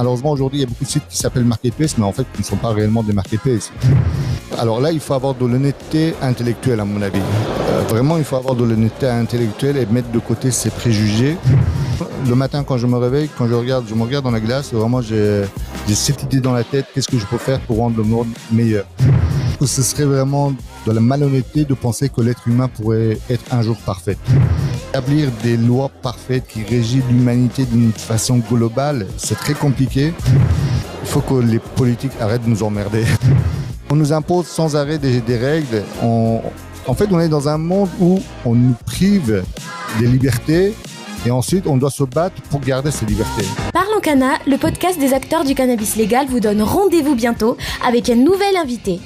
Malheureusement, aujourd'hui, il y a beaucoup de sites qui s'appellent marketplace, mais en fait, qui ne sont pas réellement des marketplaces. Alors là, il faut avoir de l'honnêteté intellectuelle, à mon avis. Euh, vraiment, il faut avoir de l'honnêteté intellectuelle et mettre de côté ses préjugés. Le matin, quand je me réveille, quand je regarde, je me regarde dans la glace, vraiment, j'ai cette idée dans la tête. Qu'est-ce que je peux faire pour rendre le monde meilleur? Ce serait vraiment de la malhonnêteté de penser que l'être humain pourrait être un jour parfait. Établir des lois parfaites qui régissent l'humanité d'une façon globale, c'est très compliqué. Il faut que les politiques arrêtent de nous emmerder. On nous impose sans arrêt des, règles. en fait, on est dans un monde où on nous prive des libertés et ensuite on doit se battre pour garder ces libertés. Parlons Cana, le podcast des acteurs du cannabis légal vous donne rendez-vous bientôt avec un nouvel invité.